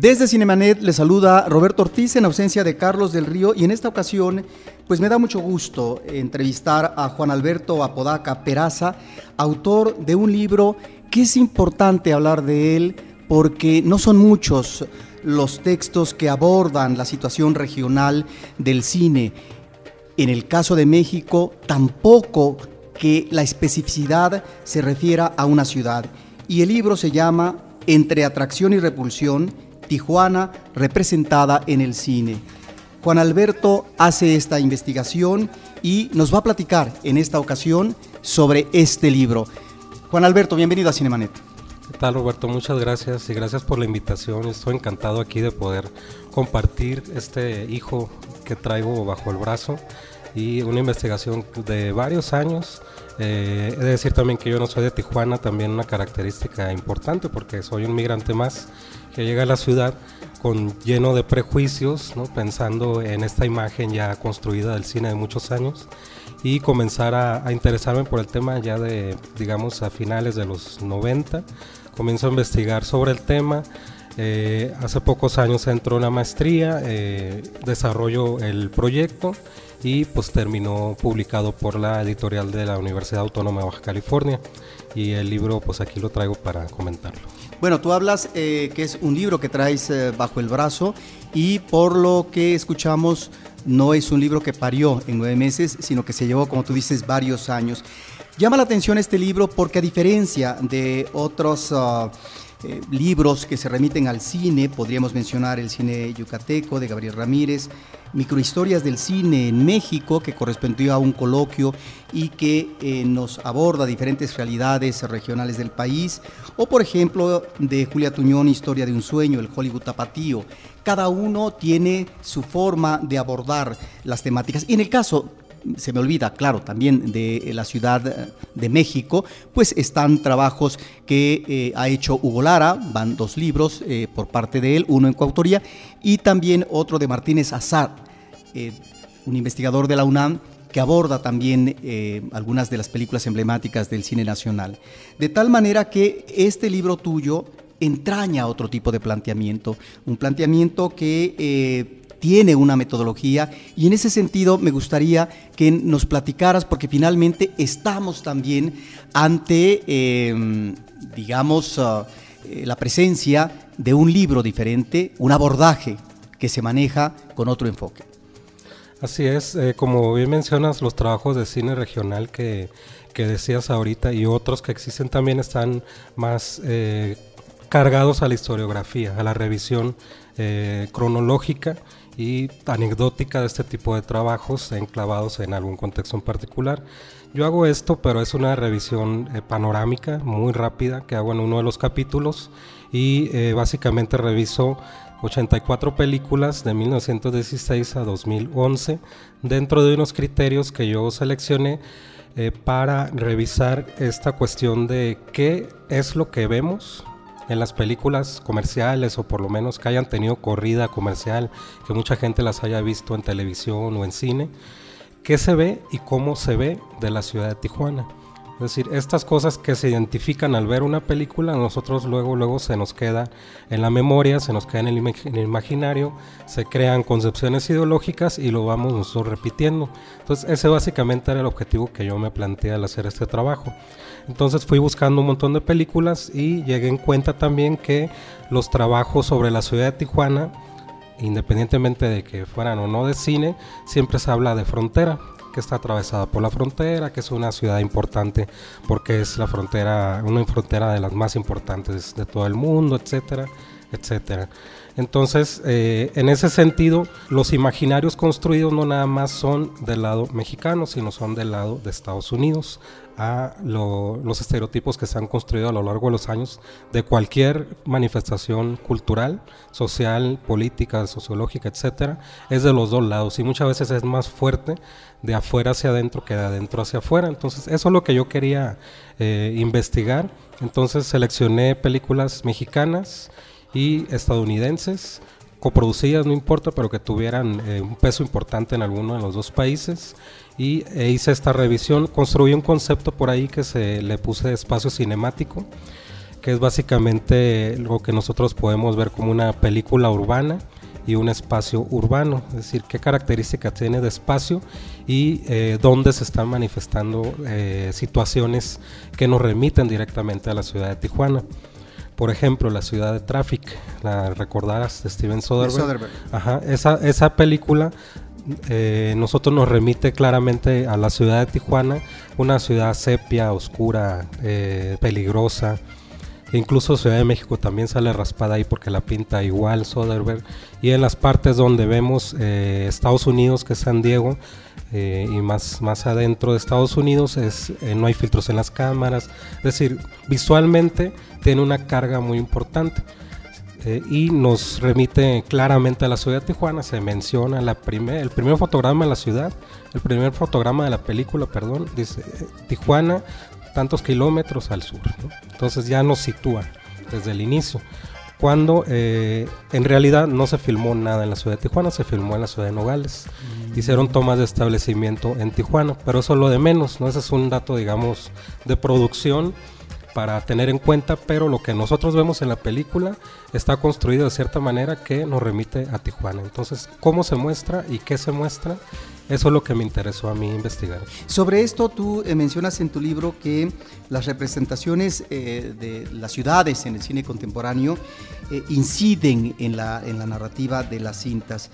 Desde Cinemanet le saluda Roberto Ortiz en ausencia de Carlos del Río y en esta ocasión pues me da mucho gusto entrevistar a Juan Alberto Apodaca Peraza, autor de un libro que es importante hablar de él porque no son muchos los textos que abordan la situación regional del cine. En el caso de México, tampoco que la especificidad se refiera a una ciudad. Y el libro se llama Entre atracción y repulsión, Tijuana representada en el cine. Juan Alberto hace esta investigación y nos va a platicar en esta ocasión sobre este libro. Juan Alberto, bienvenido a Cinemanet. ¿Qué tal Roberto? Muchas gracias y gracias por la invitación. Estoy encantado aquí de poder compartir este hijo que traigo bajo el brazo y una investigación de varios años. Eh, he de decir también que yo no soy de Tijuana, también una característica importante porque soy un migrante más que llega a la ciudad con lleno de prejuicios, pensando en esta imagen ya construida del cine de muchos años y comenzar a, interesarme por el tema ya de, digamos, a finales de los 90. Comienzo a investigar sobre el tema. Eh, hace pocos años entró una maestría, eh, desarrollo el proyecto y pues terminó publicado por la editorial de la Universidad Autónoma de Baja California y el libro pues aquí lo traigo para comentarlo. Bueno, tú hablas eh, que es un libro que traes eh, bajo el brazo y por lo que escuchamos no es un libro que parió en nueve meses, sino que se llevó, como tú dices, varios años. Llama la atención este libro porque a diferencia de otros... Ah, eh, libros que se remiten al cine, podríamos mencionar el cine yucateco de Gabriel Ramírez, Microhistorias del cine en México, que correspondió a un coloquio y que eh, nos aborda diferentes realidades regionales del país, o por ejemplo de Julia Tuñón, Historia de un sueño, el Hollywood tapatío. Cada uno tiene su forma de abordar las temáticas. Y en el caso se me olvida, claro, también de la Ciudad de México, pues están trabajos que eh, ha hecho Hugo Lara, van dos libros eh, por parte de él, uno en coautoría, y también otro de Martínez Azar, eh, un investigador de la UNAM que aborda también algunas de las películas emblemáticas del cine nacional. De tal manera que este libro tuyo entraña otro tipo de planteamiento, un planteamiento que tiene una metodología y en ese sentido me gustaría que nos platicaras porque finalmente estamos también ante, em, digamos, ah, eh, la presencia de un libro diferente, un abordaje que se maneja con otro enfoque. Así es, eh, como bien mencionas, los trabajos de cine regional que, que, decías ahorita y otros que existen también están más eh, cargados a la historiografía, a la revisión cronológica y anecdótica de este tipo de trabajos enclavados en algún contexto en particular. Yo hago esto, pero es una revisión eh, panorámica muy rápida que hago en uno de los capítulos y eh, básicamente reviso 84 películas de 1916 a 2011 dentro de unos criterios que yo seleccioné eh, para revisar esta cuestión de qué es lo que vemos en las películas comerciales o por lo menos que hayan tenido corrida comercial, que mucha gente las haya visto en televisión o en cine, qué se ve y cómo se ve de la ciudad de Tijuana. Es decir, estas cosas que se identifican al ver una película, nosotros luego, luego se nos queda en la memoria, se nos queda en el, en el imaginario, se crean concepciones ideológicas y lo vamos nosotros repitiendo. Entonces, ese básicamente era el objetivo que yo me planteé al hacer este trabajo. Entonces fui buscando un montón de películas y llegué en cuenta también que los trabajos sobre la ciudad de Tijuana, independientemente de que fueran o no de cine, siempre se habla de frontera, que está atravesada por la frontera, que es una ciudad importante porque es la frontera, una frontera de las más importantes de todo el mundo, etcétera, etcétera. Entonces, eh, en ese sentido, los imaginarios construidos no nada más son del lado mexicano, sino son del lado de Estados Unidos a los estereotipos que se han construido a lo largo de los años de cualquier manifestación cultural, social, política, sociológica, etcétera, es de los dos lados y muchas veces es más fuerte de afuera hacia adentro que de adentro hacia afuera. Entonces, eso es lo que yo quería eh, investigar. Entonces, seleccioné películas mexicanas y estadounidenses coproducidas, no importa, pero que tuvieran eh, un peso importante en alguno de los dos países y e hice esta revisión, construí un concepto por ahí que se le puse espacio cinemático, que es básicamente lo que nosotros podemos ver como una película urbana y un espacio urbano, es decir, qué características tiene de espacio y eh, dónde se están manifestando eh, situaciones que nos remiten directamente a la ciudad de Tijuana. Por ejemplo, la ciudad de Traffic, la recordarás de Steven Soderbergh. Ajá, esa, esa película eh, nosotros nos remite claramente a la ciudad de Tijuana, una ciudad sepia, oscura, eh, peligrosa. Incluso Ciudad de México también sale raspada ahí porque la pinta igual Soderbergh. Y en las partes donde vemos eh, Estados Unidos, que es San Diego, y más, más adentro de Estados Unidos, es, no hay filtros en las cámaras. Es decir, visualmente tiene una carga muy importante. Eh, y nos remite claramente a la ciudad de Tijuana. Se menciona el primer fotograma de la ciudad, el primer fotograma de la película, perdón, dice eh, Tijuana, tantos kilómetros al sur. Entonces ya nos sitúa desde el inicio. Cuando eh, en realidad no se filmó nada en la ciudad de Tijuana, se filmó en la ciudad de Nogales. Mm. Hicieron tomas de establecimiento en Tijuana, pero eso es lo de menos, ¿no? Ese es un dato, digamos, de producción para tener en cuenta, pero lo que nosotros vemos en la película está construido de cierta manera que nos remite a Tijuana. Entonces, ¿cómo se muestra y qué se muestra? Eso es lo que me interesó a mí investigar. Sobre esto tú eh, mencionas en tu libro que las representaciones eh, de las ciudades en el cine contemporáneo eh, inciden en la, en la narrativa de las cintas.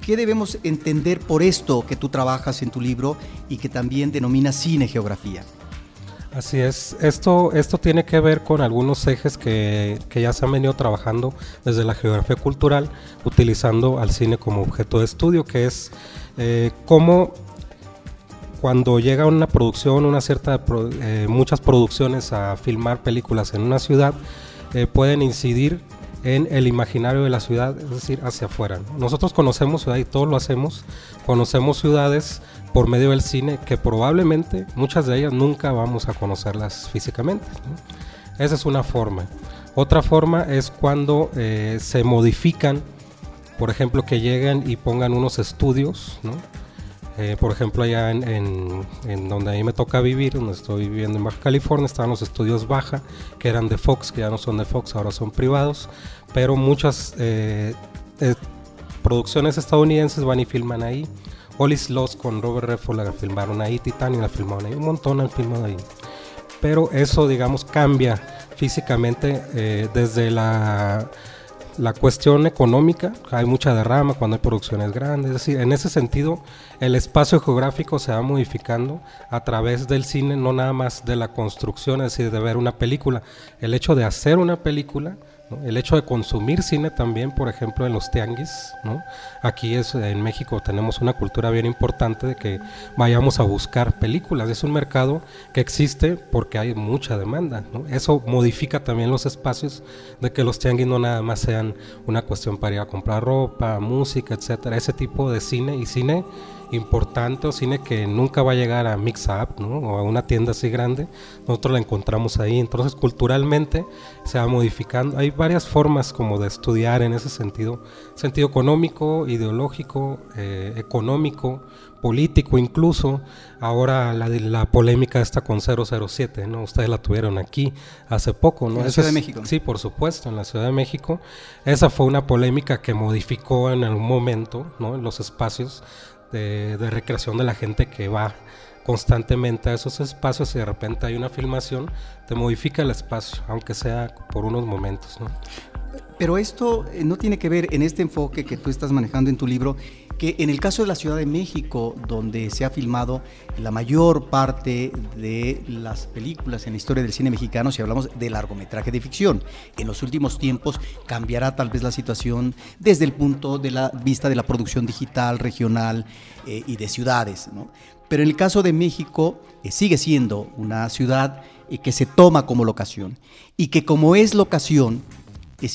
¿Qué debemos entender por esto que tú trabajas en tu libro y que también denomina cine geografía? Así es, esto, esto tiene que ver con algunos ejes que, ya se han venido trabajando desde la geografía cultural, utilizando al cine como objeto de estudio, que es eh, cómo cuando llega una producción, una cierta, eh, muchas producciones a filmar películas en una ciudad, eh, pueden incidir en el imaginario de la ciudad, es decir, hacia afuera. Nosotros conocemos ciudad y todos lo hacemos, conocemos ciudades por medio del cine que probablemente muchas de ellas nunca vamos a conocerlas físicamente. Esa es una forma. Otra forma es cuando eh, se modifican, por ejemplo, que lleguen y pongan unos estudios, eh, por ejemplo, allá en, donde a mí me toca vivir, donde estoy viviendo en Baja California, estaban los estudios Baja, que eran de Fox, que ya no son de Fox, ahora son privados, pero muchas eh, producciones estadounidenses van y filman ahí. All Lost con Robert Redford la filmaron ahí, Titanic la filmaron ahí, un montón han filmado ahí. Pero eso, digamos, cambia físicamente eh, desde la, la cuestión económica, hay mucha derrama cuando hay producciones grandes, es decir, en ese sentido el espacio geográfico se va modificando a través del cine, no nada más de la construcción, es decir, de ver una película, el hecho de hacer una película el hecho de consumir cine también, por ejemplo, en los tianguis. Aquí en México tenemos una cultura bien importante de que vayamos a buscar películas. Es un mercado que existe porque hay mucha demanda, Eso modifica también los espacios de que los tianguis no nada más sean una cuestión para ir a comprar ropa, música, etcétera. Ese tipo de cine y cine importante o cine que nunca va a llegar a Mix Up ¿no? o a una tienda así grande, nosotros la encontramos ahí. Entonces culturalmente se va modificando. Hay varias formas como de estudiar en ese sentido, sentido económico, ideológico, eh, económico, político incluso. Ahora la, la polémica está con 007, ¿no? Ustedes la tuvieron aquí hace poco, ¿no? En la Ciudad de México. Sí, por supuesto, en la Ciudad de México. Esa fue una polémica que modificó en algún momento, ¿no? Los espacios de, recreación de la gente que va constantemente a esos espacios y de repente hay una filmación, te modifica el espacio, aunque sea por unos momentos. Pero esto eh, no tiene que ver en este enfoque que tú estás manejando en tu libro, que en el caso de la Ciudad de México, donde se ha filmado la mayor parte de las películas en la historia del cine mexicano, si hablamos de largometraje de ficción, en los últimos tiempos cambiará tal vez la situación desde el punto de la vista de la producción digital, regional eh, y de ciudades. Pero en el caso de México eh, sigue siendo una ciudad que se toma como locación y que como es locación,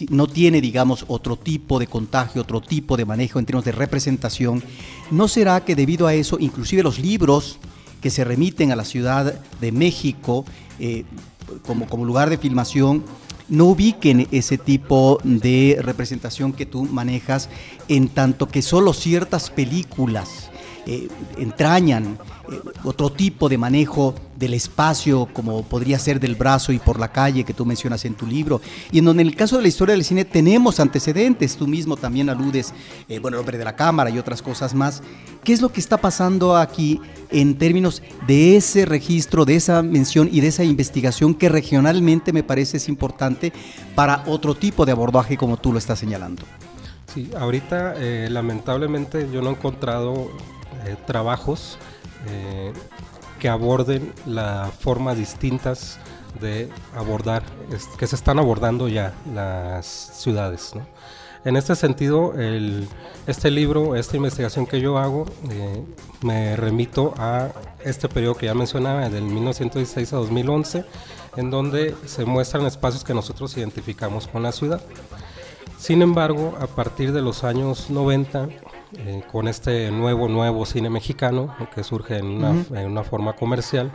no tiene, digamos, otro tipo de contagio, otro tipo de manejo en términos de representación, ¿no será que debido a eso, inclusive los libros que se remiten a la Ciudad de México eh, como, como lugar de filmación, no ubiquen ese tipo de representación que tú manejas en tanto que solo ciertas películas eh, entrañan eh, otro tipo de manejo del espacio, como podría ser del brazo y por la calle que tú mencionas en tu libro, y en donde en el caso de la historia del cine tenemos antecedentes, tú mismo también aludes, eh, bueno, el hombre de la cámara y otras cosas más. ¿Qué es lo que está pasando aquí en términos de ese registro, de esa mención y de esa investigación que regionalmente me parece es importante para otro tipo de abordaje como tú lo estás señalando? Sí, ahorita lamentablemente yo no he encontrado eh, trabajos eh, que aborden las formas distintas de abordar, que se están abordando ya las ciudades. En este sentido, este libro, esta investigación que yo hago, eh, me remito a este periodo que ya mencionaba, del 1916 a 2011, en donde se muestran espacios que nosotros identificamos con la ciudad. Sin embargo, a partir de los años 90, eh, con este nuevo, nuevo cine mexicano que surge en una, forma comercial.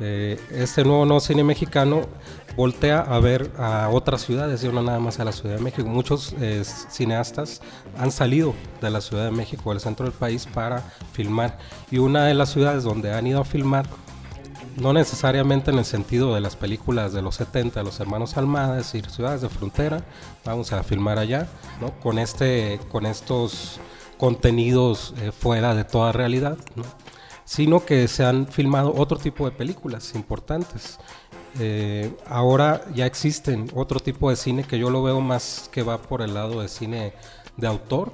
este nuevo, nuevo cine mexicano voltea a ver a otras ciudades y no nada más a la Ciudad de México. Muchos eh, cineastas han salido de la Ciudad de México, del centro del país, para filmar. Y una de las ciudades donde han ido a filmar no necesariamente en el sentido de las películas de los 70, los hermanos Almada, es decir, ciudades de frontera, vamos a filmar allá, ¿no? Con este, con estos contenidos eh, fuera de toda realidad, sino que se han filmado otro tipo de películas importantes. Eh, ahora ya existen otro tipo de cine que yo lo veo más que va por el lado de cine de autor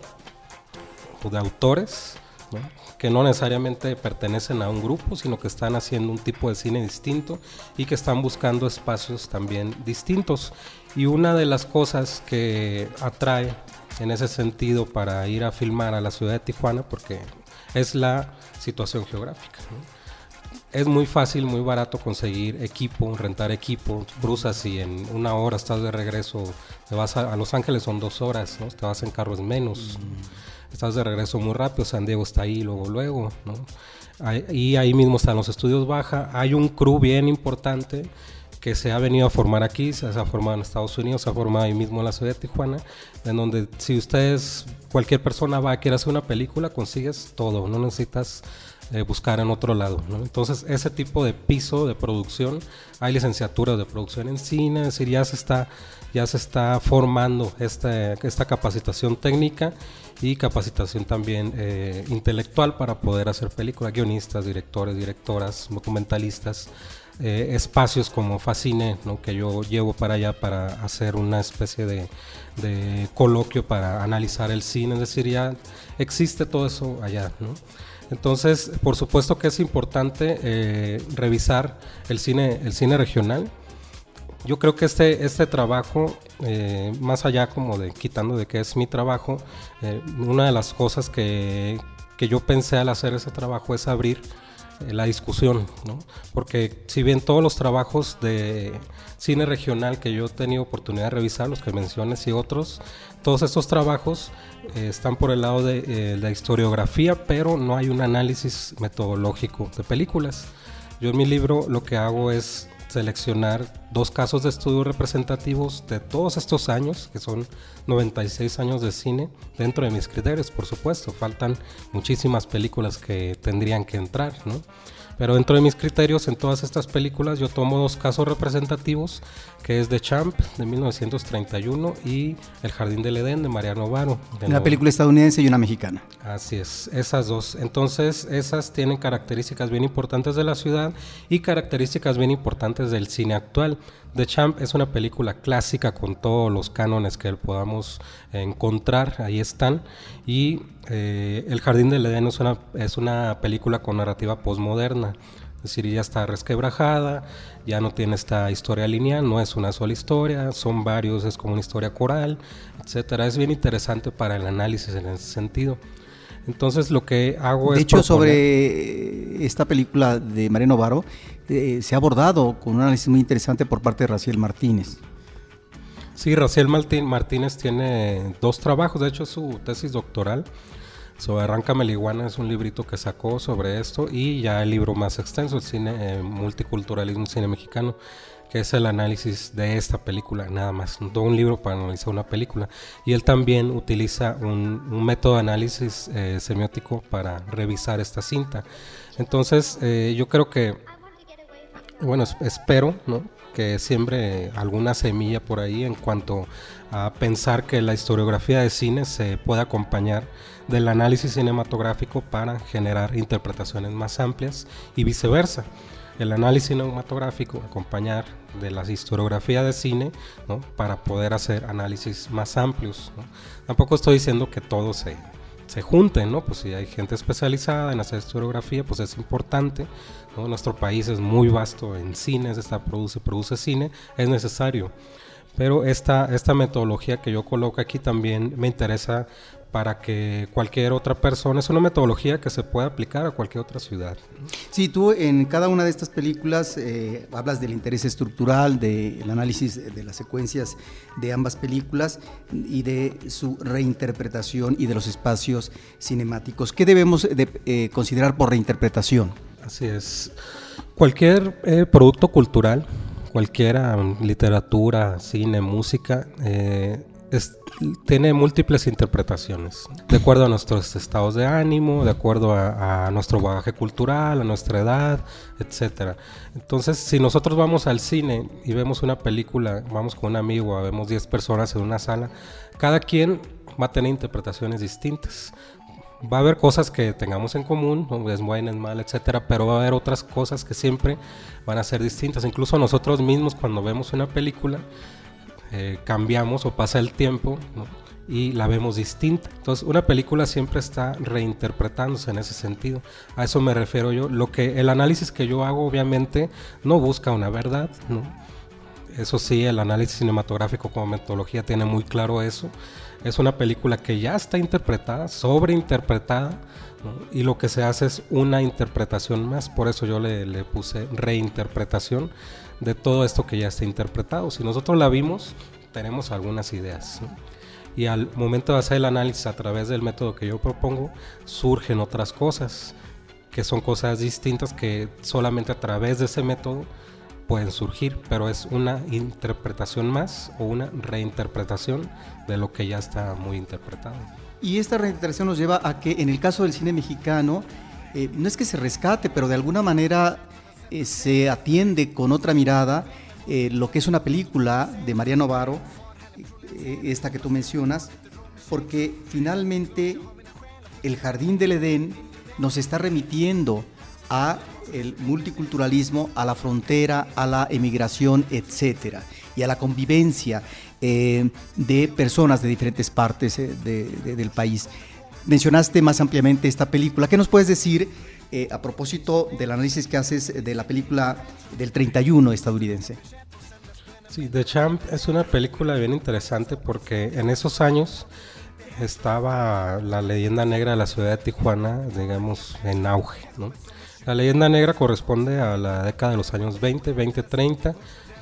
o de autores, que no necesariamente pertenecen a un grupo, sino que están haciendo un tipo de cine distinto y que están buscando espacios también distintos. Y una de las cosas que atrae en ese sentido para ir a filmar a la ciudad de Tijuana porque es la situación geográfica. Es muy fácil, muy barato conseguir equipo, rentar equipo, cruzas y en una hora estás de regreso, te vas a, Los Ángeles son dos horas, ¿no? te vas en carros menos, mm. estás de regreso muy rápido, San Diego está ahí luego, luego, ¿no? y ahí mismo están los estudios baja, hay un crew bien importante que se ha venido a formar aquí, se ha formado en Estados Unidos, se ha formado ahí mismo en la ciudad de Tijuana, en donde si ustedes, cualquier persona va a querer hacer una película, consigues todo, no necesitas eh, buscar en otro lado. Entonces, ese tipo de piso de producción, hay licenciaturas de producción en cine, es decir, ya se está, ya se está formando esta, esta capacitación técnica y capacitación también eh, intelectual para poder hacer películas, guionistas, directores, directoras, documentalistas. Eh, espacios como Fascine, que yo llevo para allá para hacer una especie de, coloquio para analizar el cine, es decir, ya existe todo eso allá. Entonces, por supuesto que es importante eh, revisar el cine, el cine regional. Yo creo que este, este trabajo, eh, más allá como de quitando de que es mi trabajo, una de las cosas que, que yo pensé al hacer ese trabajo es abrir eh, la discusión, ¿no? porque si bien todos los trabajos de cine regional que yo he tenido oportunidad de revisar, los que menciones y otros, todos estos trabajos eh, están por el lado de eh, la historiografía, pero no hay un análisis metodológico de películas. Yo en mi libro lo que hago es seleccionar dos casos de estudio representativos de todos estos años, que son 96 años de cine, dentro de mis criterios, por supuesto. Faltan muchísimas películas que tendrían que entrar, ¿no? Pero dentro de mis criterios en todas estas películas yo tomo dos casos representativos, que es The Champ de 1931 y El Jardín del Edén de Mariano Varo. Una película estadounidense y una mexicana. Así es, esas dos. Entonces esas tienen características bien importantes de la ciudad y características bien importantes del cine actual. The Champ es una película clásica con todos los cánones que podamos encontrar, ahí están. Y eh, El Jardín del Edén es una, es una película con narrativa postmoderna. Es decir, ya está resquebrajada, ya no tiene esta historia lineal, no es una sola historia, son varios, es como una historia coral, etcétera. Es bien interesante para el análisis en ese sentido. Entonces lo que hago es... De hecho, sobre esta película de Mariano Varo, eh, se ha abordado con un análisis muy interesante por parte de Raciel Martínez. Sí, Raciel Martínez tiene dos trabajos, de hecho su tesis doctoral sobre Arranca Meliguana es un librito que sacó sobre esto y ya el libro más extenso, el cine eh, multiculturalismo cine mexicano, que es el análisis de esta película, nada más, todo un libro para analizar una película. Y él también utiliza un, método de análisis eh, semiótico para revisar esta cinta. Entonces, eh, yo creo que, bueno, espero ¿no? que siembre alguna semilla por ahí en cuanto a pensar que la historiografía de cine se puede acompañar del análisis cinematográfico para generar interpretaciones más amplias y viceversa el análisis cinematográfico, acompañar de la historiografía de cine, para poder hacer análisis más amplios. Tampoco estoy diciendo que todo se, se junten, ¿no? Pues si hay gente especializada en hacer historiografía, pues es importante. Nuestro país es muy vasto en cines, está, produce, produce cine, es necesario. Pero esta, esta metodología que yo coloco aquí también me interesa para que cualquier otra persona, es una metodología que se puede aplicar a cualquier otra ciudad. Sí, tú en cada una de estas películas eh, hablas del interés estructural, del análisis de las secuencias de ambas películas y de su reinterpretación y de los espacios cinemáticos. ¿Qué debemos de, eh, considerar por reinterpretación? Así es. Cualquier eh, producto cultural, cualquiera, literatura, cine, música, tiene múltiples interpretaciones, de acuerdo a nuestros estados de ánimo, de acuerdo a, nuestro bagaje cultural, a nuestra edad, etcétera. Entonces, si nosotros vamos al cine y vemos una película, vamos con un amigo, vemos 10 personas en una sala, cada quien va a tener interpretaciones distintas. Va a haber cosas que tengamos en común, es bueno, es mal, etcétera, pero va a haber otras cosas que siempre van a ser distintas. Incluso nosotros mismos, cuando vemos una película, eh, cambiamos o pasa el tiempo y la vemos distinta. Entonces, una película siempre está reinterpretándose en ese sentido. A eso me refiero yo. Lo que el análisis que yo hago, obviamente, no busca una verdad, ¿no? Eso sí, el análisis cinematográfico como metodología tiene muy claro eso. Es una película que ya está interpretada, sobreinterpretada, y lo que se hace es una interpretación más. Por eso yo le, le puse reinterpretación de todo esto que ya está interpretado. Si nosotros la vimos, tenemos algunas ideas. Y al momento de hacer el análisis a través del método que yo propongo, surgen otras cosas, que son cosas distintas que solamente a través de ese método pueden surgir, pero es una interpretación más o una reinterpretación de lo que ya está muy interpretado. Y esta reinterpretación nos lleva a que en el caso del cine mexicano, eh, no es que se rescate, pero de alguna manera eh, se atiende con otra mirada eh, lo que es una película de Mariano Varo, eh, esta que tú mencionas, porque finalmente el Jardín del Edén nos está remitiendo a el multiculturalismo, a la frontera, a la emigración, etcétera, y a la convivencia de personas de diferentes partes del país. Mencionaste más ampliamente esta película. ¿Qué nos puedes decir eh, a propósito del análisis que haces de la película del 31 estadounidense. Sí, The Champ es una película bien interesante porque en esos años estaba la leyenda negra de la ciudad de Tijuana, digamos, en auge. La leyenda negra corresponde a la década de los años 20, 20, 30,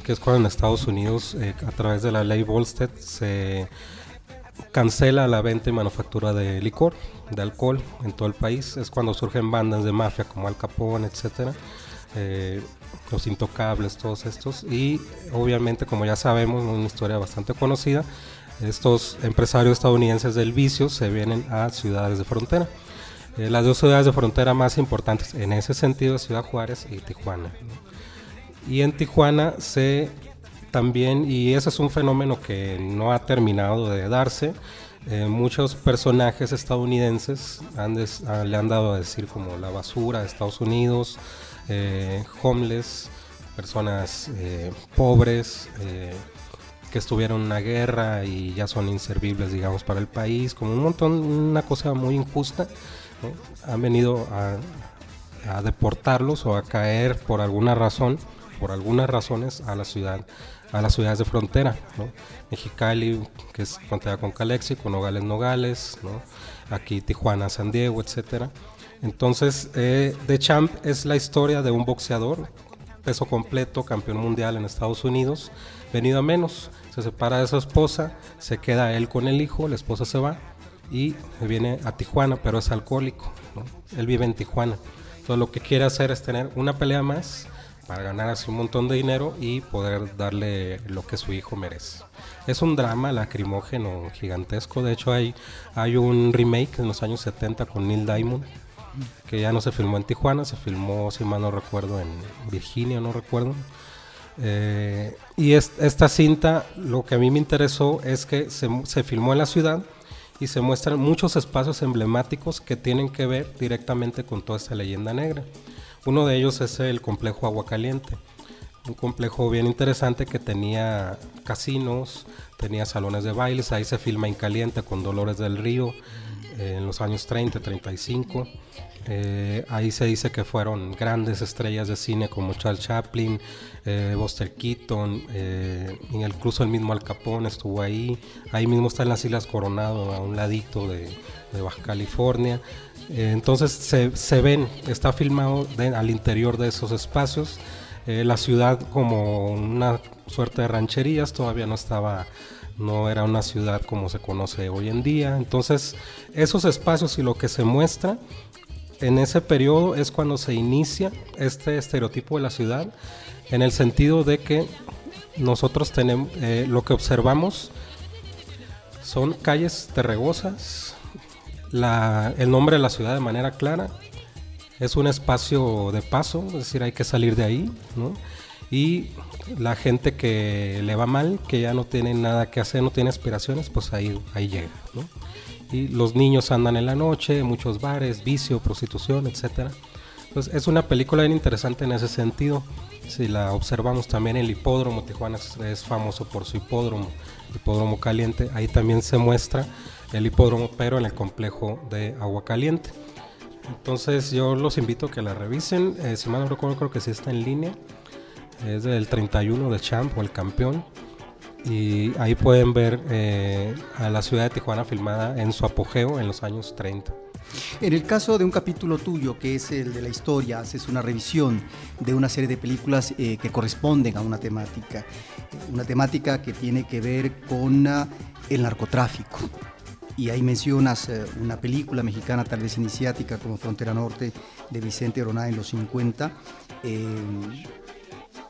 que es cuando en Estados Unidos, eh, a través de la ley Volstead, se cancela la venta y manufactura de licor, de alcohol en todo el país. Es cuando surgen bandas de mafia como Al Capone, etcétera. Eh, los intocables, todos estos. Y obviamente, como ya sabemos, una historia bastante conocida, estos empresarios estadounidenses del vicio se vienen a ciudades de frontera. Eh, las dos ciudades de frontera más importantes en ese sentido, Ciudad Juárez y Tijuana. Y en Tijuana se también, y ese es un fenómeno que no ha terminado de darse, eh, muchos personajes estadounidenses ah, le han dado a decir como la basura de Estados Unidos, eh, homeless, personas eh, pobres que estuvieron en una guerra y ya son inservibles, digamos, para el país, como un montón, una cosa muy injusta. Han venido a deportarlos o a caer por alguna razón, por algunas razones, a la ciudad a las ciudades de frontera, Mexicali, que es frontera con Calexico, Nogales, Nogales, aquí Tijuana, San Diego, etcétera. Entonces, eh, The Champ es la historia de un boxeador, peso completo, campeón mundial en Estados Unidos, venido a menos, se separa de su esposa, se queda él con el hijo, la esposa se va y viene a Tijuana, pero es alcohólico, él vive en Tijuana. Entonces lo que quiere hacer es tener una pelea más para ganar así un montón de dinero y poder darle lo que su hijo merece. Es un drama lacrimógeno gigantesco, de hecho hay, hay un remake en los años 70 con Neil Diamond, que ya no se filmó en Tijuana, se filmó, si mal no recuerdo, en Virginia, no recuerdo. Eh, y esta cinta, lo que a mí me interesó es que se, se filmó en la ciudad y se muestran muchos espacios emblemáticos que tienen que ver directamente con toda esta leyenda negra. Uno de ellos es el complejo Agua Caliente, un complejo bien interesante que tenía casinos, tenía salones de bailes, ahí se filma en caliente con Dolores del Río eh, en los años 30, 35. Eh, ahí se dice que fueron grandes estrellas de cine como Charles Chaplin, eh, Buster Keaton, eh, incluso el mismo Al Capone estuvo ahí. Ahí mismo está en las Islas Coronado, a un ladito de, de Baja California. Eh, entonces se, ven, está filmado al interior de esos espacios. Eh, la ciudad como una suerte de rancherías todavía no estaba, no era una ciudad como se conoce hoy en día. Entonces esos espacios y lo que se muestra en ese periodo es cuando se inicia este estereotipo de la ciudad en el sentido de que nosotros tenemos eh, lo que observamos son calles terregosas el nombre de la ciudad de manera clara. Es un espacio de paso, es decir, hay que salir de ahí, Y la gente que le va mal, que ya no tiene nada que hacer, no tiene aspiraciones, pues ahí, ahí llega, Y los niños andan en la noche, muchos bares, vicio, prostitución, etcétera. Entonces es una película bien interesante en ese sentido. Si la observamos también el hipódromo, Tijuana es famoso por su hipódromo, hipódromo caliente, ahí también se muestra el hipódromo, pero en el complejo de Agua Caliente. Entonces yo los invito a que la revisen. Eh, si mal no recuerdo, creo que sí está en línea. Es del 31 de Champ o el campeón. Y ahí pueden ver eh, a la ciudad de Tijuana filmada en su apogeo en los años 30. En el caso de un capítulo tuyo, que es el de la historia, haces una revisión de una serie de películas eh, que corresponden a una temática. Una temática que tiene que ver con ah, el narcotráfico y ahí mencionas eh, una película mexicana, tal vez iniciática, como Frontera Norte, de Vicente Oroná en los 50, en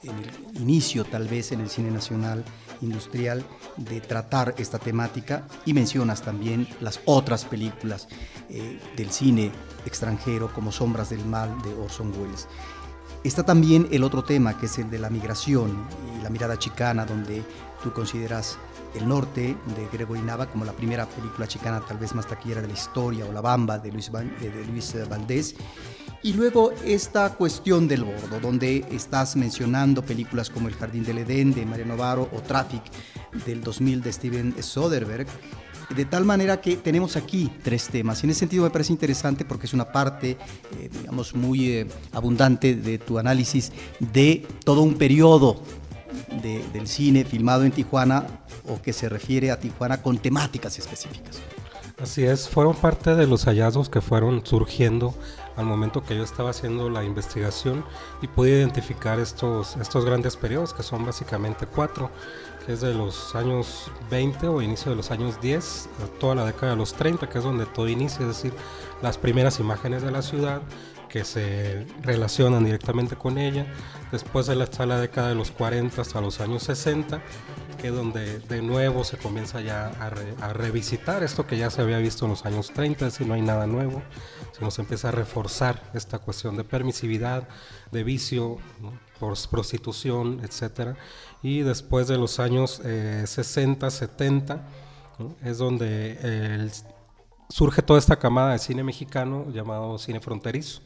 el inicio tal vez en el cine nacional industrial de tratar esta temática y mencionas también las otras películas eh, del cine extranjero como Sombras del Mal de Orson Welles. Está también el otro tema que es el de la migración y la mirada chicana donde tú consideras el Norte de Gregory Nava como la primera película chicana tal vez más taquillera de la historia o La Bamba de Luis, eh, de Luis eh, Valdés. Y luego esta cuestión del bordo, donde estás mencionando películas como El Jardín del Edén de Mario Novaro o Traffic del 2000 de Steven Soderbergh. De tal manera que tenemos aquí tres temas. Y en ese sentido me parece interesante porque es una parte, eh, digamos, muy abundante de tu análisis de todo un periodo del cine filmado en Tijuana o que se refiere a Tijuana con temáticas específicas. Así es, fueron parte de los hallazgos que fueron surgiendo al momento que yo estaba haciendo la investigación y pude identificar estos, estos grandes periodos, que son básicamente cuatro, que es de los años 20 o inicio de los años 10, toda la década de los 30, que es donde todo inicia, es decir, las primeras imágenes de la ciudad, que se relacionan directamente con ella. Después está la década de los 40 hasta los años 60, que es donde de nuevo se comienza ya a, revisitar esto que ya se había visto en los años 30, si no hay nada nuevo, se empieza a reforzar esta cuestión de permisividad, de vicio, por prostitución, etc. Y después de los años 60, eh, 70, es donde surge toda esta camada de cine mexicano llamado cine fronterizo.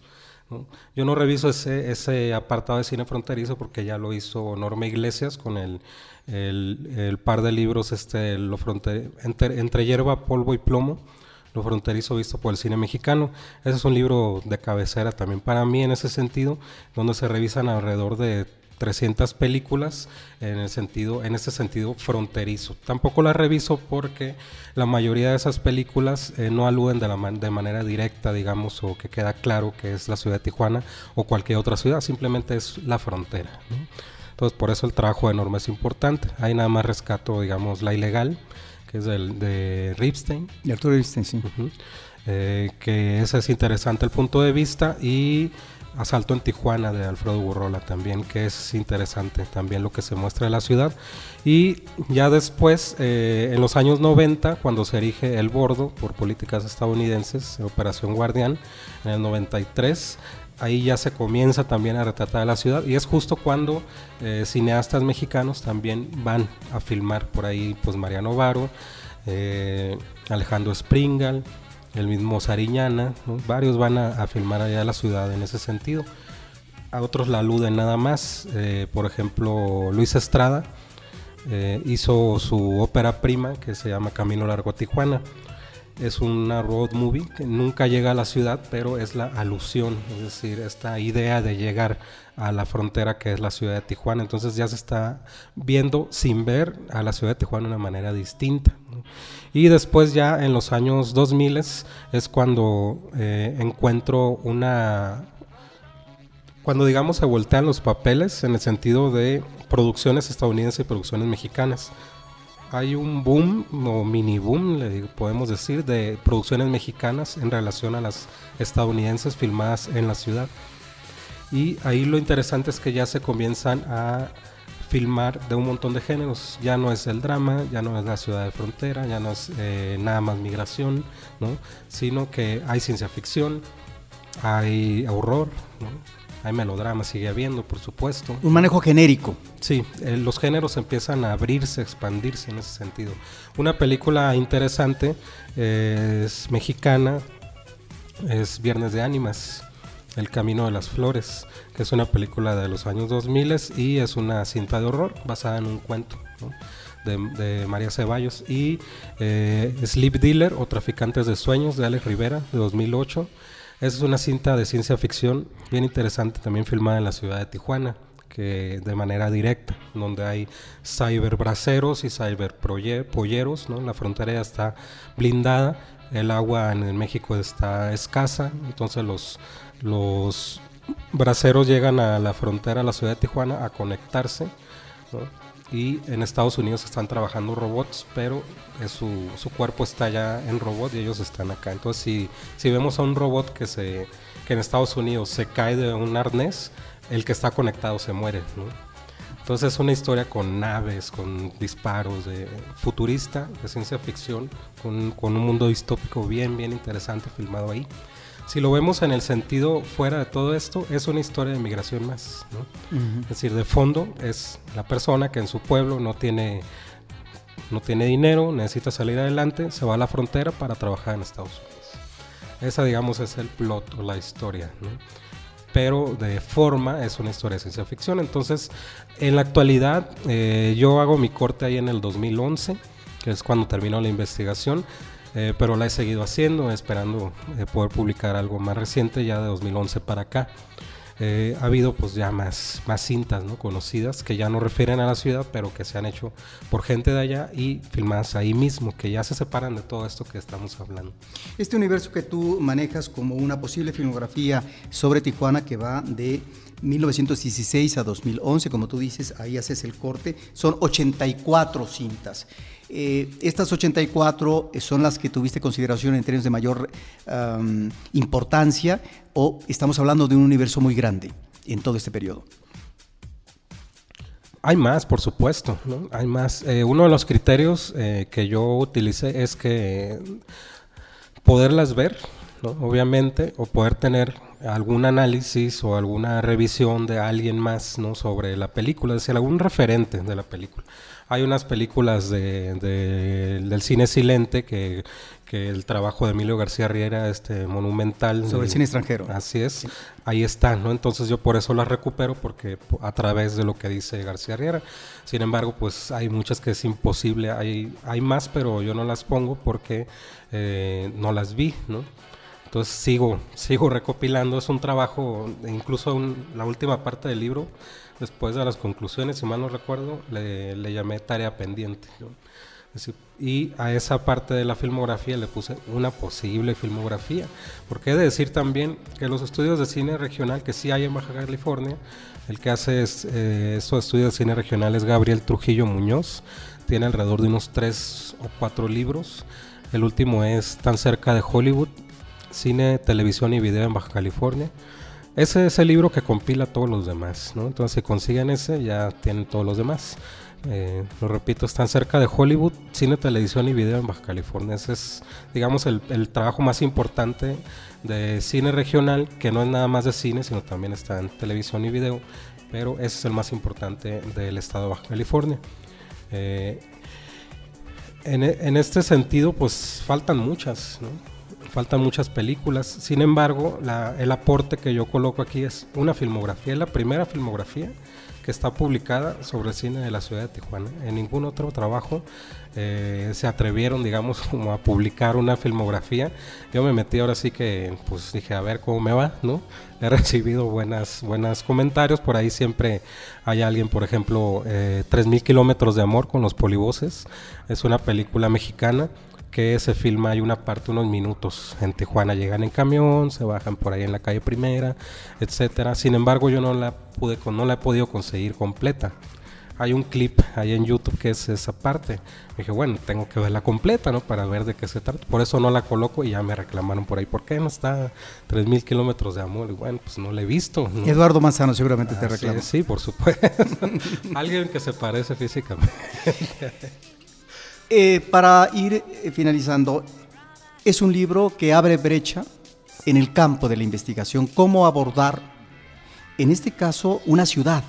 Yo no reviso ese, ese apartado de cine fronterizo porque ya lo hizo Norma Iglesias con el, el, par de libros este, lo entre, entre hierba, polvo y plomo, lo fronterizo visto por el cine mexicano. Ese es un libro de cabecera también para mí en ese sentido, donde se revisan alrededor de 300 películas en el sentido en ese sentido fronterizo. Tampoco la reviso porque la mayoría de esas películas eh, no aluden de, la de manera directa, digamos, o que queda claro que es la ciudad de Tijuana o cualquier otra ciudad, simplemente es la frontera. Entonces, por eso el trabajo de Norma es importante. Ahí nada más rescato, digamos, La Ilegal, que es el de Ripstein. De Arturo Ripstein, sí. Eh, que ese es interesante el punto de vista y Asalto en Tijuana de Alfredo Burrola también, que es interesante también lo que se muestra de la ciudad. Y ya después, eh, en los años 90, cuando se erige el bordo por políticas estadounidenses, Operación Guardián, en el 93, ahí ya se comienza también a retratar la ciudad y es justo cuando eh, cineastas mexicanos también van a filmar por ahí, pues Mariano Varo, eh, Alejandro Springal, el mismo Sariñana, varios van a, filmar allá la ciudad en ese sentido. A otros la aluden nada más, eh, por ejemplo Luis Estrada eh, hizo su ópera prima que se llama Camino Largo a Tijuana. Es una road movie que nunca llega a la ciudad, pero es la alusión, es decir, esta idea de llegar a la frontera que es la ciudad de Tijuana. Entonces ya se está viendo sin ver a la ciudad de Tijuana de una manera distinta. Y después ya en los años 2000 es cuando eh, encuentro una... Cuando digamos se voltean los papeles en el sentido de producciones estadounidenses y producciones mexicanas. Hay un boom o mini boom, le podemos decir, de producciones mexicanas en relación a las estadounidenses filmadas en la ciudad. Y ahí lo interesante es que ya se comienzan a filmar de un montón de géneros. Ya no es el drama, ya no es la ciudad de frontera, ya no es eh, nada más migración, ¿no? sino que hay ciencia ficción, hay horror, hay melodrama, sigue habiendo, por supuesto. Un manejo genérico. Sí, eh, los géneros empiezan a abrirse, expandirse en ese sentido. Una película interesante eh, es mexicana, es Viernes de Ánimas. El Camino de las Flores, que es una película de los años 2000 y es una cinta de horror basada en un cuento de, María Ceballos. Y eh, Sleep Dealer o Traficantes de Sueños de Alex Rivera de 2008. Esa es una cinta de ciencia ficción bien interesante, también filmada en la ciudad de Tijuana, que de manera directa, donde hay cyberbraceros y cyberpolleros, ¿no? La frontera ya está blindada, el agua en México está escasa, entonces los los braceros llegan a la frontera, a la ciudad de Tijuana, a conectarse. Y en Estados Unidos están trabajando robots, pero su, su, cuerpo está ya en robot y ellos están acá. Entonces, si, si vemos a un robot que, se, que en Estados Unidos se cae de un arnés, el que está conectado se muere. Entonces es una historia con naves, con disparos, de futurista, de ciencia ficción, con, con, un mundo distópico bien, bien interesante filmado ahí si lo vemos en el sentido fuera de todo esto, es una historia de migración más. Es decir, de fondo es la persona que en su pueblo no tiene, no tiene dinero, necesita salir adelante, se va a la frontera para trabajar en Estados Unidos. Esa, digamos, es el plot o la historia. Pero de forma es una historia de ciencia ficción. Entonces, en la actualidad, eh, yo hago mi corte ahí en el 2011, que es cuando terminó la investigación eh, pero la he seguido haciendo, esperando eh, poder publicar algo más reciente, ya de 2011 para acá. Eh, ha habido pues ya más, más cintas ¿no? conocidas que ya no refieren a la ciudad, pero que se han hecho por gente de allá y filmadas ahí mismo, que ya se separan de todo esto que estamos hablando. Este universo que tú manejas como una posible filmografía sobre Tijuana que va de 1916 a 2011, como tú dices, ahí haces el corte, son 84 cintas. Eh, estas 84 son las que tuviste consideración en términos de mayor importancia o estamos hablando de un universo muy grande en todo este periodo. Hay más, por supuesto, Hay más. Eh, uno de los criterios eh, que yo utilicé es que poderlas ver, obviamente, o poder tener algún análisis o alguna revisión de alguien más ¿no? sobre la película, es decir, algún referente de la película. Hay unas películas de, del cine silente que, que, el trabajo de Emilio García Riera, este monumental. Sobre el cine extranjero. Así es, ahí están, ¿no? Entonces yo por eso las recupero, porque a través de lo que dice García Riera. Sin embargo, pues hay muchas que es imposible, hay, hay más, pero yo no las pongo porque eh, no las vi, ¿no? Entonces sigo, sigo recopilando, es un trabajo, incluso la última parte del libro después de las conclusiones, si mal no recuerdo, le, llamé tarea pendiente. y a esa parte de la filmografía le puse una posible filmografía. Porque he de decir también que los estudios de cine regional que sí hay en Baja California, el que hace es, eh, esos estudios de cine regional es Gabriel Trujillo Muñoz, tiene alrededor de unos tres o cuatro libros. El último es Tan cerca de Hollywood, cine, televisión y video en Baja California. Ese es el libro que compila todos los demás, ¿no? Entonces, si consiguen ese, ya tienen todos los demás. Eh, lo repito, están cerca de Hollywood, cine, televisión y video en Baja California. Ese es, digamos, el, trabajo más importante de cine regional, que no es nada más de cine, sino también está en televisión y video, pero ese es el más importante del estado de Baja California. Eh, en, en, este sentido, pues faltan muchas, ¿no? Faltan muchas películas. Sin embargo, el aporte que yo coloco aquí es una filmografía, es la primera filmografía que está publicada sobre cine de la ciudad de Tijuana. En ningún otro trabajo eh, se atrevieron, digamos, como a publicar una filmografía. Yo me metí ahora sí que, pues dije, a ver cómo me va, ¿no? He recibido buenas, buenos comentarios. Por ahí siempre hay alguien, por ejemplo, eh, 3.000 kilómetros de amor con los polivoces. Es una película mexicana que se filma, hay una parte, unos minutos en Tijuana, llegan en camión, se bajan por ahí en la calle primera, etcétera. Sin embargo, yo no la pude, no la he podido conseguir completa. Hay un clip ahí en YouTube que es esa parte. dije, bueno, tengo que verla completa, ¿no? Para ver de qué se trata. Por eso no la coloco y ya me reclamaron por ahí. ¿Por qué no está 3.000 kilómetros de amor? Y bueno, pues no la he visto. Eduardo Manzano seguramente te reclama. Sí, por supuesto. Alguien que se parece físicamente. Eh, para ir eh, finalizando, es un libro que abre brecha en el campo de la investigación, cómo abordar, en este caso, una ciudad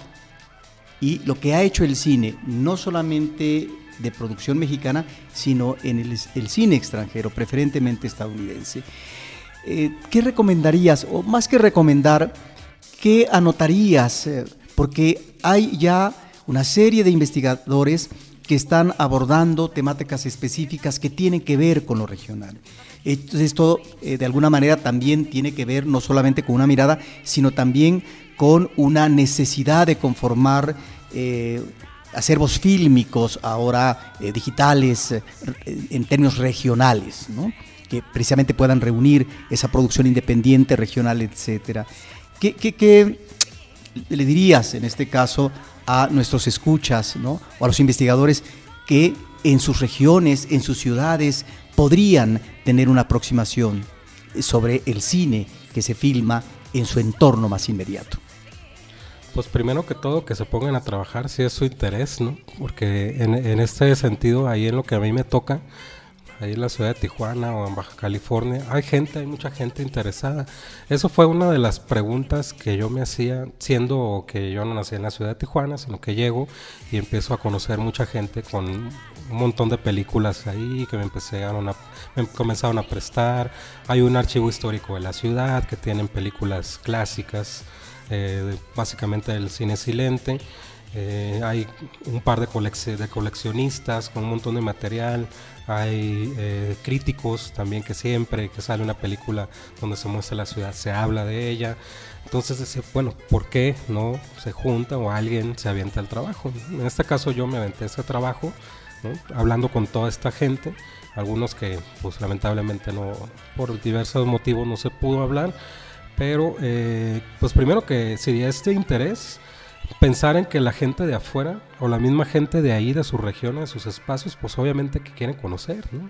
y lo que ha hecho el cine, no solamente de producción mexicana, sino en el, cine extranjero, preferentemente estadounidense. Eh, ¿Qué recomendarías, o más que recomendar, qué anotarías? porque hay ya una serie de investigadores que están abordando temáticas específicas que tienen que ver con lo regional. Esto eh, de alguna manera también tiene que ver no solamente con una mirada, sino también con una necesidad de conformar eh, acervos fílmicos ahora eh, digitales en términos regionales, que precisamente puedan reunir esa producción independiente, regional, etcétera. ¿Qué, qué, qué le dirías en este caso a nuestros escuchas, ¿no? o a los investigadores que en sus regiones, en sus ciudades, podrían tener una aproximación sobre el cine que se filma en su entorno más inmediato. Pues primero que todo que se pongan a trabajar si es su interés, ¿no? Porque en, en este sentido, ahí en lo que a mí me toca, ahí en la ciudad de Tijuana o en Baja California, hay gente, hay mucha gente interesada. Eso fue una de las preguntas que yo me hacía, siendo que yo no nací en la ciudad de Tijuana, sino que llego y empiezo a conocer mucha gente con un montón de películas ahí que me empezaron a, me comenzaron a prestar. Hay un archivo histórico de la ciudad que tienen películas clásicas, eh, básicamente del cine silente. Eh, hay un par de, de coleccionistas con un montón de material. Hay eh, críticos también que siempre que sale una película donde se muestra la ciudad se habla de ella. Entonces, bueno, ¿por qué no se junta o alguien se avienta el trabajo? En este caso yo me aventé ese trabajo, hablando con toda esta gente, algunos que pues lamentablemente no, por diversos motivos no se pudo hablar, Pero, eh, pues primero que sería este interés, pensar en que la gente de afuera o la misma gente de ahí, de su región, de sus espacios, pues obviamente que quieren conocer. ¿no?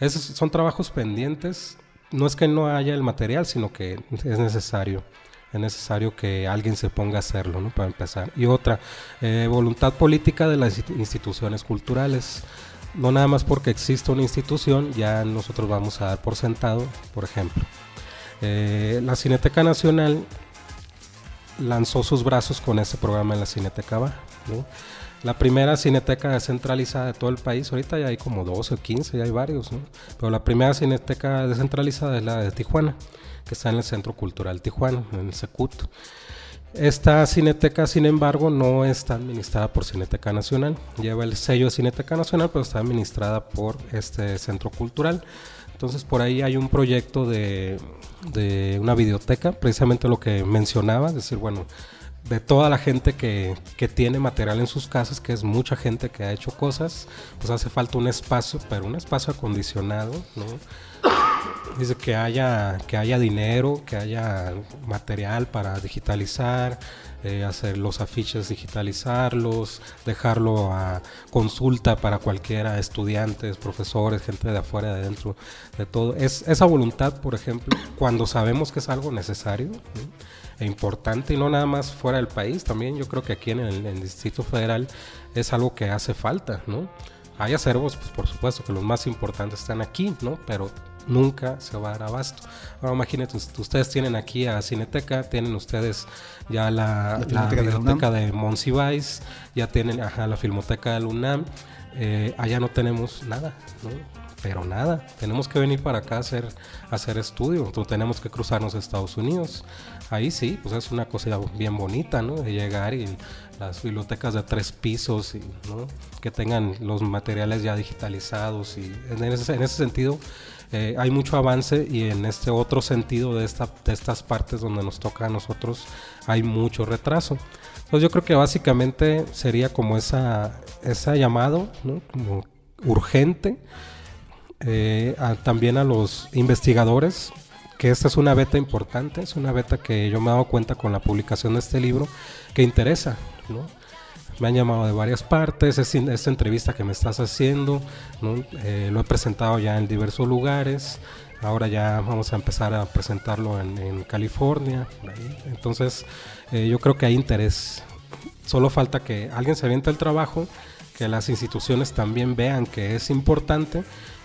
Esos son trabajos pendientes. No es que no haya el material, sino que es necesario. Es necesario que alguien se ponga a hacerlo, ¿no? Para empezar. Y otra, eh, voluntad política de las instituciones culturales. No nada más porque existe una institución, ya nosotros vamos a dar por sentado, por ejemplo. Eh, la Cineteca Nacional lanzó sus brazos con ese programa en la Cineteca Baja. La primera cineteca descentralizada de todo el país, ahorita ya hay como 12 o 15, ya hay varios, pero la primera cineteca descentralizada es la de Tijuana, que está en el Centro Cultural Tijuana, en el Secut. Esta cineteca, sin embargo, no está administrada por Cineteca Nacional, lleva el sello de Cineteca Nacional, pero está administrada por este centro cultural. Entonces por ahí hay un proyecto de, una videoteca, precisamente lo que mencionaba, es decir, bueno, de toda la gente que, tiene material en sus casas, que es mucha gente que ha hecho cosas, pues hace falta un espacio, pero un espacio acondicionado, ¿no? Dice que haya, que haya dinero, que haya material para digitalizar, eh, hacer los afiches, digitalizarlos, dejarlo a consulta para cualquiera, estudiantes, profesores, gente de afuera, de dentro, de todo. Es, esa voluntad, por ejemplo, cuando sabemos que es algo necesario e importante, y no nada más fuera del país, también yo creo que aquí en el, en Distrito Federal es algo que hace falta, ¿no? Hay acervos, pues por supuesto que los más importantes están aquí, ¿no? Pero nunca se va a dar abasto. Ahora imagínense, ustedes tienen aquí a Cineteca, tienen ustedes ya la, la, biblioteca de, Monsiváis, ya tienen ajá, la filmoteca del UNAM, eh, allá no tenemos nada, ¿no? pero nada, tenemos que venir para acá a hacer, hacer estudio, entonces tenemos que cruzarnos a Estados Unidos. Ahí sí, pues es una cosa bien bonita, ¿no? De llegar y las bibliotecas de tres pisos y ¿no? que tengan los materiales ya digitalizados y en ese, en ese sentido eh, hay mucho avance y en este otro sentido de, esta, de estas partes donde nos toca a nosotros hay mucho retraso. Entonces yo creo que básicamente sería como esa, llamado, urgente, eh, también a los investigadores, que esta es una beta importante, es una beta que yo me he dado cuenta con la publicación de este libro, que interesa. Me han llamado de varias partes, es, esta entrevista que me estás haciendo, eh, lo he presentado ya en diversos lugares, ahora ya vamos a empezar a presentarlo en, California, entonces eh, yo creo que hay interés, solo falta que alguien se aviente el trabajo, que las instituciones también vean que es importante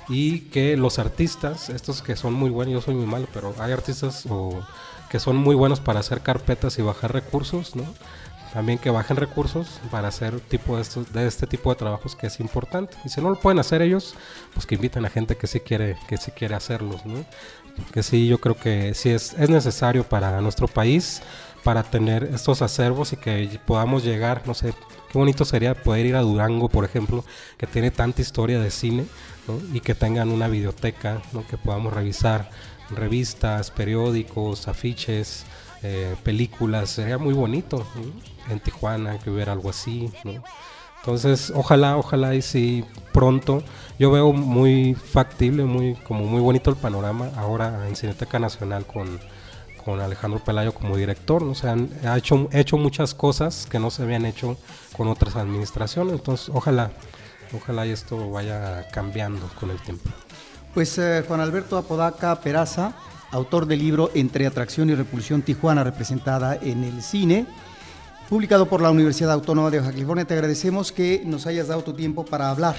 y que los artistas, estos que son muy buenos, yo soy muy malo, pero hay artistas que son muy buenos para hacer carpetas y bajar recursos, ¿no? También que bajen recursos para hacer tipo de, estos, de este tipo de trabajos que es importante. Y si no lo pueden hacer ellos, pues que inviten a gente que sí quiere, que sí quiere hacerlos, ¿no? Que sí, yo creo que sí es, es necesario para nuestro país para tener estos acervos y que podamos llegar, no sé, qué bonito sería poder ir a Durango, por ejemplo, que tiene tanta historia de cine, ¿no? y que tengan una videoteca, ¿no? que podamos revisar revistas, periódicos, afiches, eh, películas, sería muy bonito en Tijuana que hubiera algo así, Entonces, ojalá, ojalá y si pronto, yo veo muy factible, muy como muy bonito el panorama ahora en Cineteca Nacional con, con Alejandro Pelayo como director, ¿no? o sea, ha hecho, hecho muchas cosas que no se habían hecho con otras administraciones, entonces ojalá, ojalá y esto vaya cambiando con el tiempo. Pues eh, Juan Alberto Apodaca Peraza, autor del libro Entre Atracción y Repulsión Tijuana, representada en el cine, publicado por la Universidad Autónoma de Baja California. Te agradecemos que nos hayas dado tu tiempo para hablar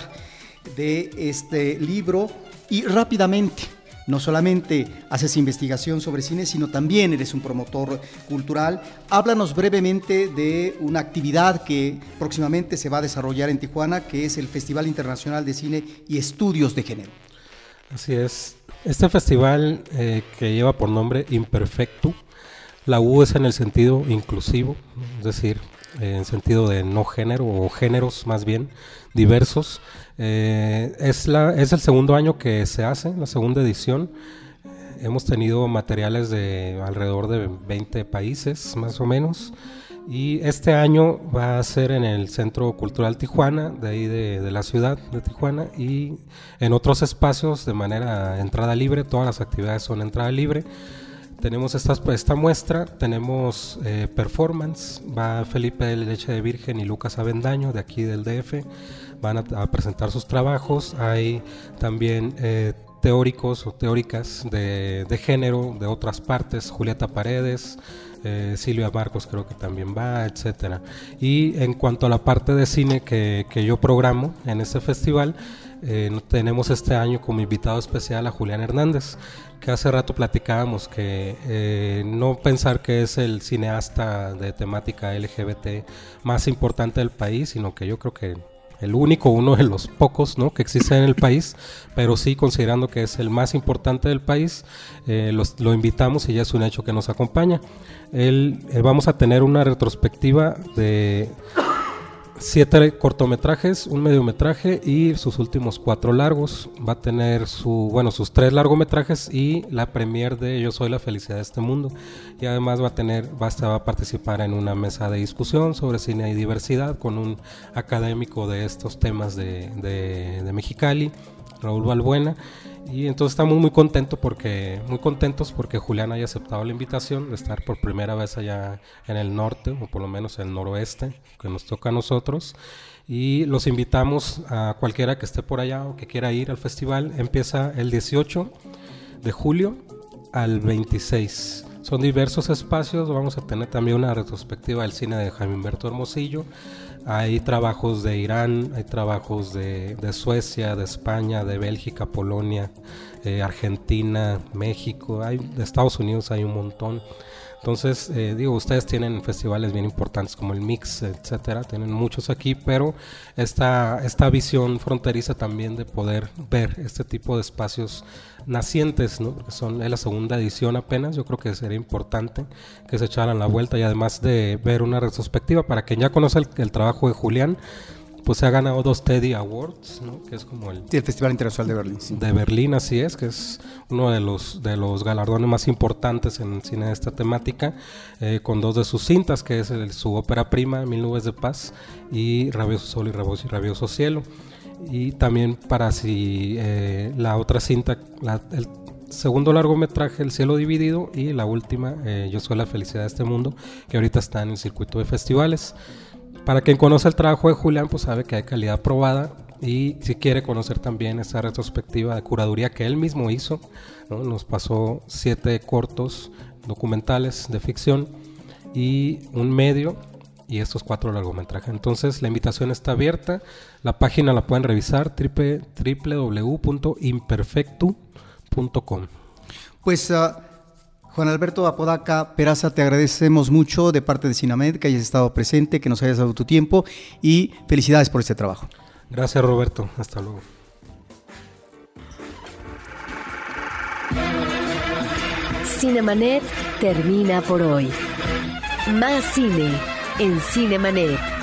de este libro y rápidamente. No solamente haces investigación sobre cine, sino también eres un promotor cultural. Háblanos brevemente de una actividad que próximamente se va a desarrollar en Tijuana, que es el Festival Internacional de Cine y Estudios de Género. Así es. Este festival eh, que lleva por nombre Imperfecto, la U es en el sentido inclusivo, es decir, en sentido de no género o géneros más bien diversos. Eh, es, la, es el segundo año que se hace, la segunda edición. Hemos tenido materiales de alrededor de 20 países más o menos. Y este año va a ser en el Centro Cultural Tijuana, de ahí de, la ciudad de Tijuana, y en otros espacios de manera entrada libre, todas las actividades son entrada libre. Tenemos esta, esta muestra, tenemos eh, performance, va Felipe de Leche de Virgen y Lucas Avendaño de aquí del DF, van a, presentar sus trabajos, hay también eh, teóricos o teóricas de, de, género de otras partes, Julieta Paredes, eh, Silvia Marcos creo que también va, etcétera. Y en cuanto a la parte de cine que, que yo programo en este festival, eh, tenemos este año como invitado especial a Julián Hernández, que hace rato platicábamos que eh, no pensar que es el cineasta de temática LGBT más importante del país, sino que yo creo que el único, uno de los pocos ¿no? que existe en el país, pero sí considerando que es el más importante del país, eh, lo invitamos y ya es un hecho que nos acompaña. Él, vamos a tener una retrospectiva de siete cortometrajes, un mediometraje y sus últimos cuatro largos. Va a tener su, bueno, sus tres largometrajes y la premier de Yo soy la felicidad de este mundo. Y además va a tener, va a, participar en una mesa de discusión sobre cine y diversidad con un académico de estos temas de, de, de Mexicali, Raúl Balbuena. Y entonces estamos muy contentos porque, muy contentos porque Julián haya aceptado la invitación de estar por primera vez allá en el norte, o por lo menos en el noroeste, que nos toca a nosotros. Y los invitamos a cualquiera que esté por allá o que quiera ir al festival. Empieza el 18 de julio al 26. Son diversos espacios. Vamos a tener también una retrospectiva del cine de Jaime Humberto Hermosillo hay trabajos de Irán, hay trabajos de, Suecia, de España, de Bélgica, Polonia, eh, Argentina, México, hay, de Estados Unidos hay un montón. Entonces, eh, digo, ustedes tienen festivales bien importantes como el Mix, etcétera, tienen muchos aquí, pero esta, esta visión fronteriza también de poder ver este tipo de espacios nacientes, ¿no? porque son es la segunda edición apenas, yo creo que sería importante que se echaran la vuelta y además de ver una retrospectiva para quien ya conoce el trabajo de Julián, pues se ha ganado dos Teddy Awards, ¿no? que es como el, el Festival Internacional de Berlín. De Berlín, así es, que es uno de los, de los galardones más importantes en el cine de esta temática, eh, con dos de sus cintas, que es su ópera prima, Mil Nubes de Paz, y Rabioso Sol y Rabioso, Cielo. Y también para si eh, la otra cinta, el segundo largometraje, El Cielo Dividido, y la última, eh, Yo Soy la Felicidad de este Mundo, que ahorita está en el circuito de festivales. Para quien conoce el trabajo de Julián, pues sabe que hay calidad probada y si quiere conocer también esa retrospectiva de curaduría que él mismo hizo, nos pasó siete cortos documentales de ficción y un medio y estos cuatro largometrajes. Entonces la invitación está abierta, la página la pueden revisar www.imperfectu.com. Pues uh, Juan Alberto Apodaca Peraza, te agradecemos mucho de parte de Sinamed que hayas estado presente, que nos hayas dado tu tiempo y felicidades por este trabajo. Gracias Roberto, hasta luego. Cinemanet termina por hoy. Más cine en Cinemanet.